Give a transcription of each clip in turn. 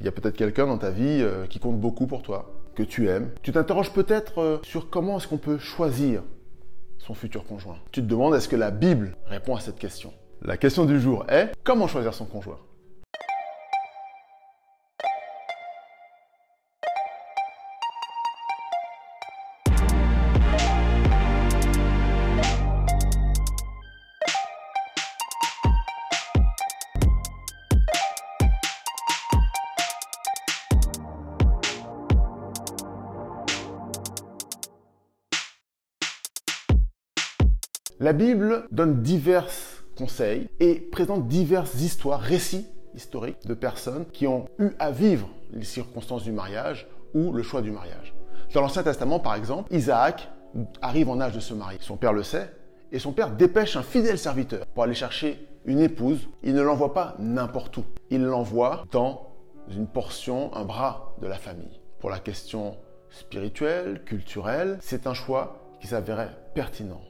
Il y a peut-être quelqu'un dans ta vie euh, qui compte beaucoup pour toi, que tu aimes. Tu t'interroges peut-être euh, sur comment est-ce qu'on peut choisir son futur conjoint. Tu te demandes est-ce que la Bible répond à cette question? La question du jour est comment choisir son conjoint? La Bible donne divers conseils et présente diverses histoires, récits historiques de personnes qui ont eu à vivre les circonstances du mariage ou le choix du mariage. Dans l'Ancien Testament, par exemple, Isaac arrive en âge de se marier. Son père le sait et son père dépêche un fidèle serviteur pour aller chercher une épouse. Il ne l'envoie pas n'importe où. Il l'envoie dans une portion, un bras de la famille. Pour la question spirituelle, culturelle, c'est un choix qui s'avérait pertinent.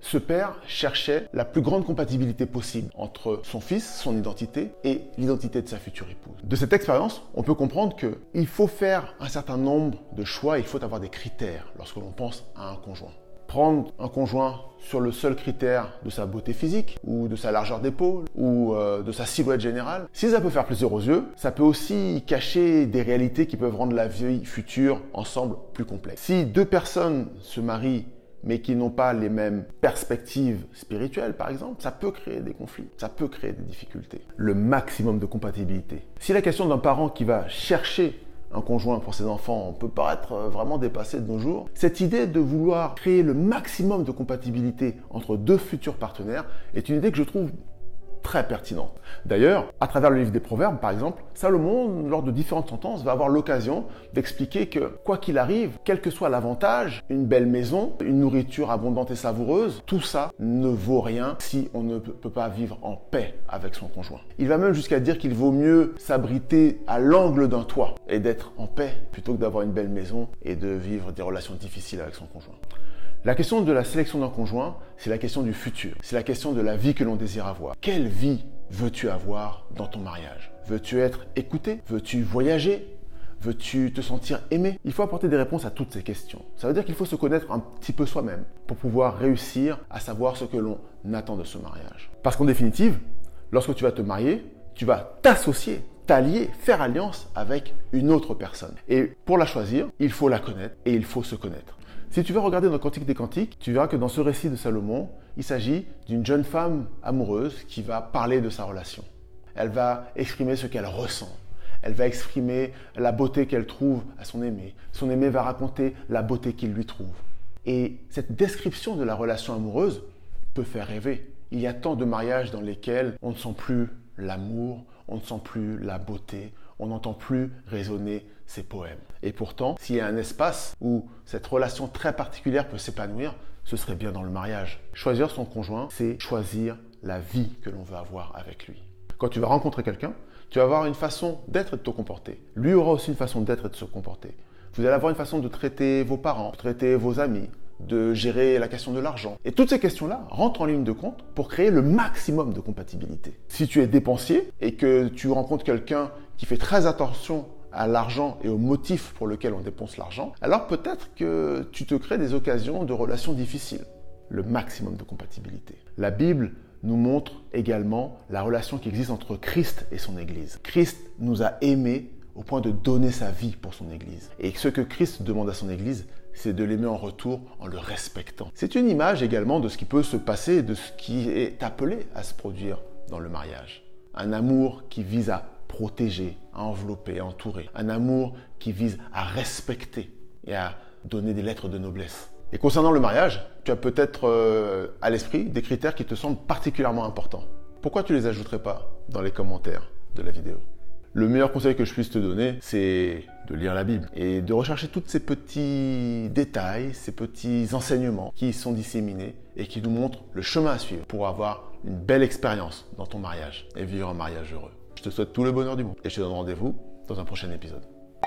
Ce père cherchait la plus grande compatibilité possible entre son fils, son identité et l'identité de sa future épouse. De cette expérience, on peut comprendre qu'il faut faire un certain nombre de choix, il faut avoir des critères lorsque l'on pense à un conjoint. Prendre un conjoint sur le seul critère de sa beauté physique ou de sa largeur d'épaule ou euh, de sa silhouette générale, si ça peut faire plaisir aux yeux, ça peut aussi cacher des réalités qui peuvent rendre la vie future ensemble plus complexe. Si deux personnes se marient mais qui n'ont pas les mêmes perspectives spirituelles, par exemple, ça peut créer des conflits, ça peut créer des difficultés. Le maximum de compatibilité. Si la question d'un parent qui va chercher un conjoint pour ses enfants peut paraître vraiment dépassée de nos jours, cette idée de vouloir créer le maximum de compatibilité entre deux futurs partenaires est une idée que je trouve très pertinent. D'ailleurs, à travers le livre des Proverbes, par exemple, Salomon, lors de différentes sentences, va avoir l'occasion d'expliquer que, quoi qu'il arrive, quel que soit l'avantage, une belle maison, une nourriture abondante et savoureuse, tout ça ne vaut rien si on ne peut pas vivre en paix avec son conjoint. Il va même jusqu'à dire qu'il vaut mieux s'abriter à l'angle d'un toit et d'être en paix plutôt que d'avoir une belle maison et de vivre des relations difficiles avec son conjoint. La question de la sélection d'un conjoint, c'est la question du futur. C'est la question de la vie que l'on désire avoir. Quelle vie veux-tu avoir dans ton mariage? Veux-tu être écouté? Veux-tu voyager? Veux-tu te sentir aimé? Il faut apporter des réponses à toutes ces questions. Ça veut dire qu'il faut se connaître un petit peu soi-même pour pouvoir réussir à savoir ce que l'on attend de ce mariage. Parce qu'en définitive, lorsque tu vas te marier, tu vas t'associer, t'allier, faire alliance avec une autre personne. Et pour la choisir, il faut la connaître et il faut se connaître. Si tu veux regarder dans Cantique des Cantiques, tu verras que dans ce récit de Salomon, il s'agit d'une jeune femme amoureuse qui va parler de sa relation. Elle va exprimer ce qu'elle ressent. Elle va exprimer la beauté qu'elle trouve à son aimé. Son aimé va raconter la beauté qu'il lui trouve. Et cette description de la relation amoureuse peut faire rêver. Il y a tant de mariages dans lesquels on ne sent plus l'amour, on ne sent plus la beauté, on n'entend plus résonner ces poèmes. Et pourtant, s'il y a un espace où cette relation très particulière peut s'épanouir, ce serait bien dans le mariage. Choisir son conjoint, c'est choisir la vie que l'on veut avoir avec lui. Quand tu vas rencontrer quelqu'un, tu vas avoir une façon d'être et de te comporter. Lui aura aussi une façon d'être et de se comporter. Vous allez avoir une façon de traiter vos parents, de traiter vos amis, de gérer la question de l'argent. Et toutes ces questions-là rentrent en ligne de compte pour créer le maximum de compatibilité. Si tu es dépensier et que tu rencontres quelqu'un qui fait très attention à l'argent et au motif pour lequel on dépense l'argent, alors peut-être que tu te crées des occasions de relations difficiles. Le maximum de compatibilité. La Bible nous montre également la relation qui existe entre Christ et son Église. Christ nous a aimés au point de donner sa vie pour son Église. Et ce que Christ demande à son Église, c'est de l'aimer en retour en le respectant. C'est une image également de ce qui peut se passer, de ce qui est appelé à se produire dans le mariage. Un amour qui vise à protéger, à envelopper, à entourer. Un amour qui vise à respecter et à donner des lettres de noblesse. Et concernant le mariage, tu as peut-être euh, à l'esprit des critères qui te semblent particulièrement importants. Pourquoi tu les ajouterais pas dans les commentaires de la vidéo? Le meilleur conseil que je puisse te donner, c'est de lire la Bible et de rechercher tous ces petits détails, ces petits enseignements qui sont disséminés et qui nous montrent le chemin à suivre pour avoir une belle expérience dans ton mariage et vivre un mariage heureux. Je te souhaite tout le bonheur du monde et je te donne rendez-vous dans un prochain épisode.